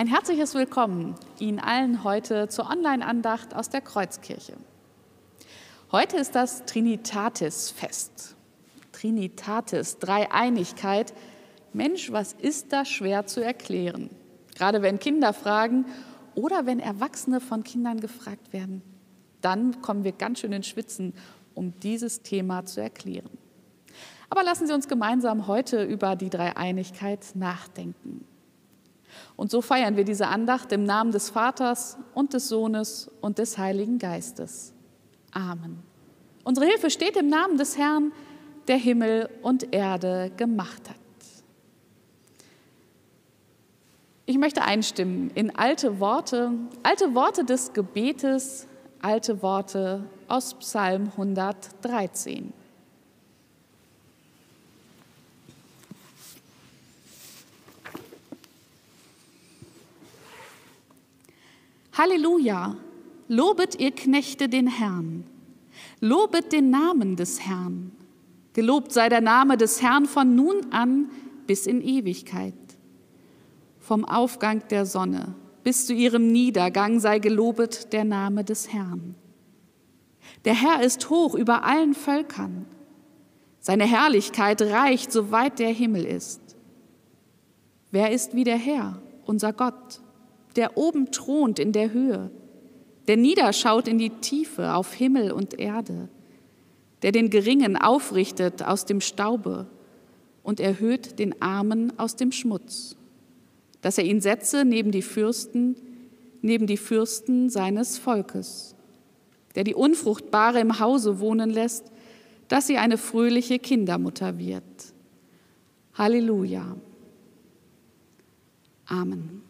Ein herzliches Willkommen Ihnen allen heute zur Online-Andacht aus der Kreuzkirche. Heute ist das Trinitatis-Fest. Trinitatis, Dreieinigkeit. Mensch, was ist da schwer zu erklären? Gerade wenn Kinder fragen oder wenn Erwachsene von Kindern gefragt werden, dann kommen wir ganz schön ins Schwitzen, um dieses Thema zu erklären. Aber lassen Sie uns gemeinsam heute über die Dreieinigkeit nachdenken. Und so feiern wir diese Andacht im Namen des Vaters und des Sohnes und des Heiligen Geistes. Amen. Unsere Hilfe steht im Namen des Herrn, der Himmel und Erde gemacht hat. Ich möchte einstimmen in alte Worte, alte Worte des Gebetes, alte Worte aus Psalm 113. Halleluja! Lobet ihr Knechte den Herrn. Lobet den Namen des Herrn. Gelobt sei der Name des Herrn von nun an bis in Ewigkeit. Vom Aufgang der Sonne bis zu ihrem Niedergang sei gelobet der Name des Herrn. Der Herr ist hoch über allen Völkern. Seine Herrlichkeit reicht, soweit der Himmel ist. Wer ist wie der Herr, unser Gott? Der oben thront in der Höhe, der niederschaut in die Tiefe auf Himmel und Erde, der den Geringen aufrichtet aus dem Staube und erhöht den Armen aus dem Schmutz, dass er ihn setze neben die Fürsten, neben die Fürsten seines Volkes, der die Unfruchtbare im Hause wohnen lässt, dass sie eine fröhliche Kindermutter wird. Halleluja. Amen.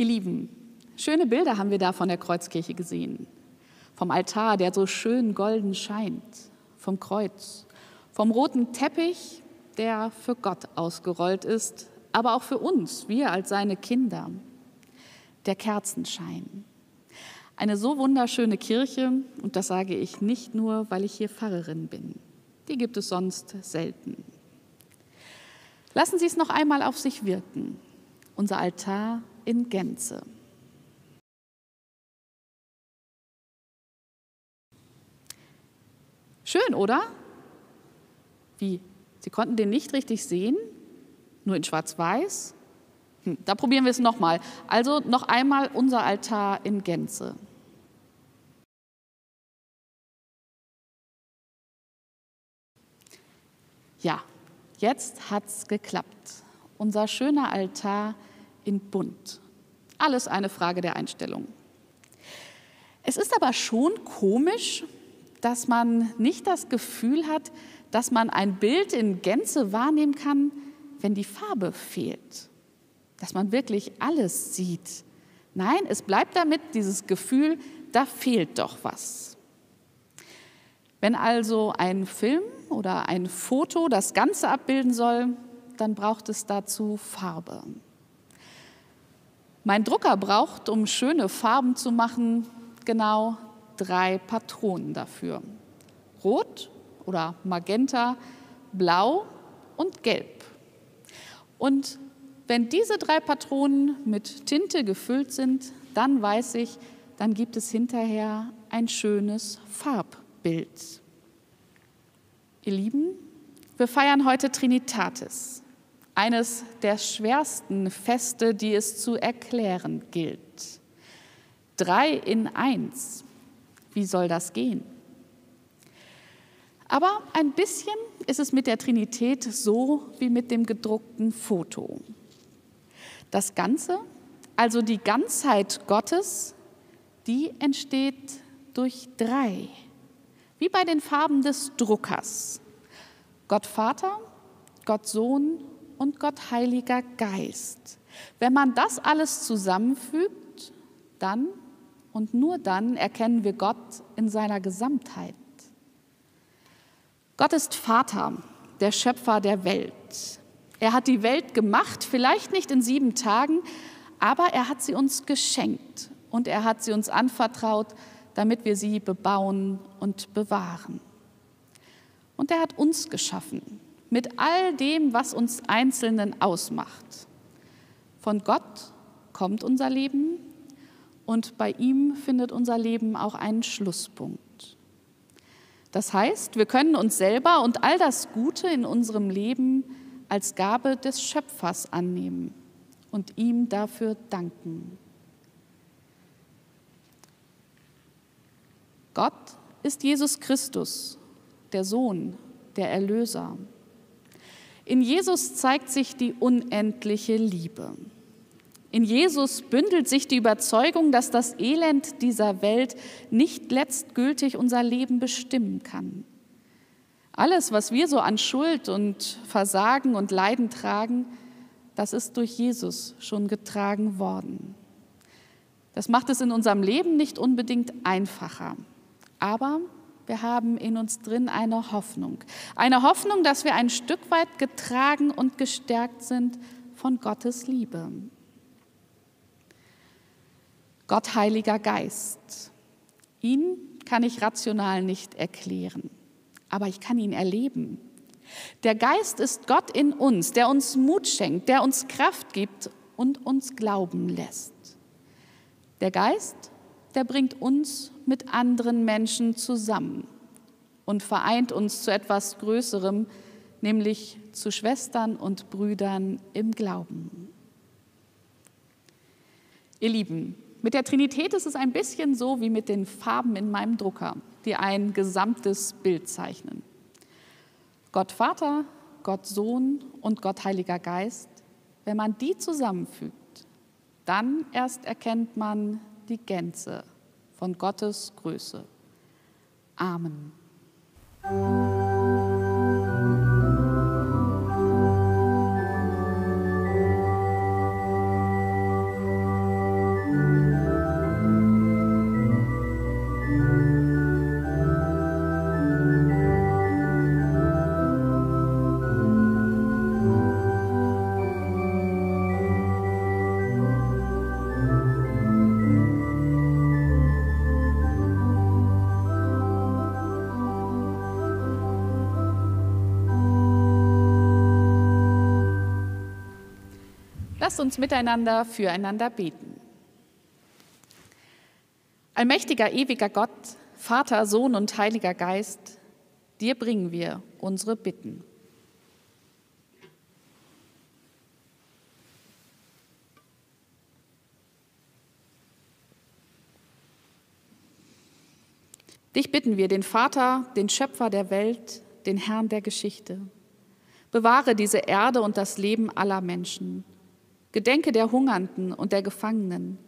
Ihr Lieben, schöne Bilder haben wir da von der Kreuzkirche gesehen. Vom Altar, der so schön golden scheint, vom Kreuz, vom roten Teppich, der für Gott ausgerollt ist, aber auch für uns, wir als seine Kinder. Der Kerzenschein. Eine so wunderschöne Kirche, und das sage ich nicht nur, weil ich hier Pfarrerin bin. Die gibt es sonst selten. Lassen Sie es noch einmal auf sich wirken. Unser Altar in Gänze. Schön, oder? Wie? Sie konnten den nicht richtig sehen? Nur in Schwarz-Weiß? Hm, da probieren wir es nochmal. Also noch einmal unser Altar in Gänze. Ja, jetzt hat's geklappt. Unser schöner Altar in bunt. Alles eine Frage der Einstellung. Es ist aber schon komisch, dass man nicht das Gefühl hat, dass man ein Bild in Gänze wahrnehmen kann, wenn die Farbe fehlt. Dass man wirklich alles sieht. Nein, es bleibt damit dieses Gefühl, da fehlt doch was. Wenn also ein Film oder ein Foto das Ganze abbilden soll, dann braucht es dazu Farbe. Mein Drucker braucht, um schöne Farben zu machen, genau drei Patronen dafür. Rot oder Magenta, Blau und Gelb. Und wenn diese drei Patronen mit Tinte gefüllt sind, dann weiß ich, dann gibt es hinterher ein schönes Farbbild. Ihr Lieben, wir feiern heute Trinitatis, eines der schwersten Feste, die es zu erklären gilt. Drei in eins. Wie soll das gehen? Aber ein bisschen ist es mit der Trinität so wie mit dem gedruckten Foto. Das Ganze, also die Ganzheit Gottes, die entsteht durch drei, wie bei den Farben des Druckers. Gott Vater, Gott Sohn und Gott Heiliger Geist. Wenn man das alles zusammenfügt, dann und nur dann erkennen wir Gott in seiner Gesamtheit. Gott ist Vater, der Schöpfer der Welt. Er hat die Welt gemacht, vielleicht nicht in sieben Tagen, aber er hat sie uns geschenkt und er hat sie uns anvertraut, damit wir sie bebauen und bewahren. Und er hat uns geschaffen mit all dem, was uns Einzelnen ausmacht. Von Gott kommt unser Leben und bei ihm findet unser Leben auch einen Schlusspunkt. Das heißt, wir können uns selber und all das Gute in unserem Leben als Gabe des Schöpfers annehmen und ihm dafür danken. Gott ist Jesus Christus, der Sohn, der Erlöser. In Jesus zeigt sich die unendliche Liebe. In Jesus bündelt sich die Überzeugung, dass das Elend dieser Welt nicht letztgültig unser Leben bestimmen kann. Alles, was wir so an Schuld und Versagen und Leiden tragen, das ist durch Jesus schon getragen worden. Das macht es in unserem Leben nicht unbedingt einfacher, aber wir haben in uns drin eine Hoffnung. Eine Hoffnung, dass wir ein Stück weit getragen und gestärkt sind von Gottes Liebe. Gott Heiliger Geist. Ihn kann ich rational nicht erklären, aber ich kann ihn erleben. Der Geist ist Gott in uns, der uns Mut schenkt, der uns Kraft gibt und uns glauben lässt. Der Geist, der bringt uns mit anderen Menschen zusammen und vereint uns zu etwas Größerem, nämlich zu Schwestern und Brüdern im Glauben. Ihr Lieben, mit der Trinität ist es ein bisschen so wie mit den Farben in meinem Drucker, die ein gesamtes Bild zeichnen. Gott Vater, Gott Sohn und Gott Heiliger Geist, wenn man die zusammenfügt, dann erst erkennt man die Gänze von Gottes Größe. Amen. Lasst uns miteinander füreinander beten. Allmächtiger, ewiger Gott, Vater, Sohn und Heiliger Geist, dir bringen wir unsere Bitten. Dich bitten wir, den Vater, den Schöpfer der Welt, den Herrn der Geschichte. Bewahre diese Erde und das Leben aller Menschen Gedenke der Hungernden und der Gefangenen.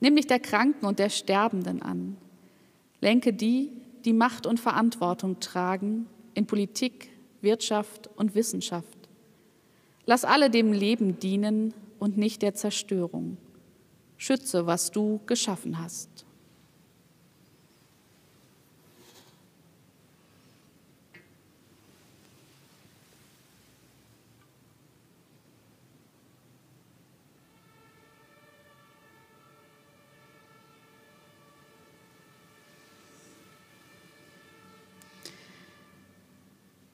Nimm dich der Kranken und der Sterbenden an. Lenke die, die Macht und Verantwortung tragen in Politik, Wirtschaft und Wissenschaft. Lass alle dem Leben dienen und nicht der Zerstörung. Schütze, was du geschaffen hast.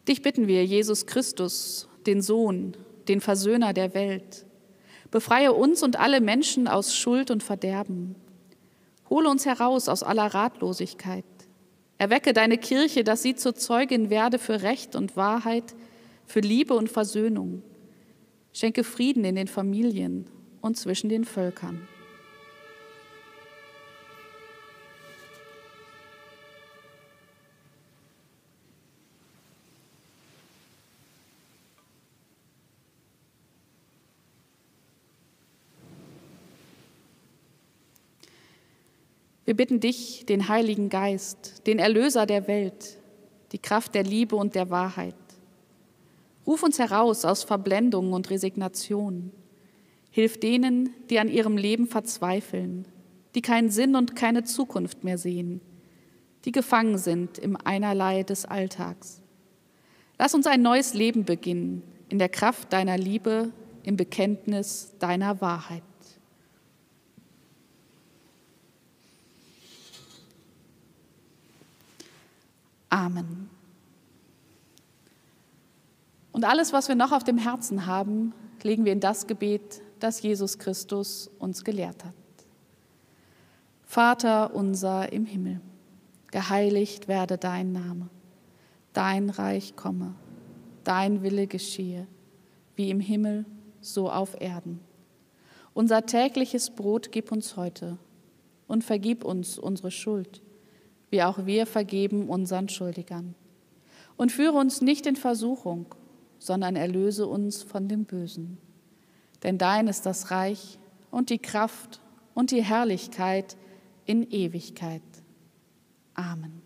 Dich bitten wir, Jesus Christus, den Sohn, den Versöhner der Welt. Befreie uns und alle Menschen aus Schuld und Verderben. Hole uns heraus aus aller Ratlosigkeit. Erwecke deine Kirche, dass sie zur Zeugin werde für Recht und Wahrheit, für Liebe und Versöhnung. Schenke Frieden in den Familien und zwischen den Völkern. Wir bitten dich, den Heiligen Geist, den Erlöser der Welt, die Kraft der Liebe und der Wahrheit. Ruf uns heraus aus Verblendung und Resignation. Hilf denen, die an ihrem Leben verzweifeln, die keinen Sinn und keine Zukunft mehr sehen, die gefangen sind im Einerlei des Alltags. Lass uns ein neues Leben beginnen, in der Kraft deiner Liebe, im Bekenntnis deiner Wahrheit. Amen. Und alles, was wir noch auf dem Herzen haben, legen wir in das Gebet, das Jesus Christus uns gelehrt hat. Vater unser im Himmel, geheiligt werde dein Name, dein Reich komme, dein Wille geschehe, wie im Himmel, so auf Erden. Unser tägliches Brot gib uns heute und vergib uns unsere Schuld wie auch wir vergeben unseren Schuldigern. Und führe uns nicht in Versuchung, sondern erlöse uns von dem Bösen. Denn dein ist das Reich und die Kraft und die Herrlichkeit in Ewigkeit. Amen.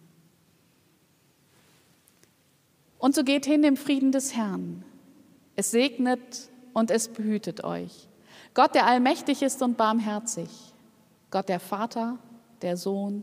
Und so geht hin im Frieden des Herrn. Es segnet und es behütet euch. Gott, der allmächtig ist und barmherzig. Gott, der Vater, der Sohn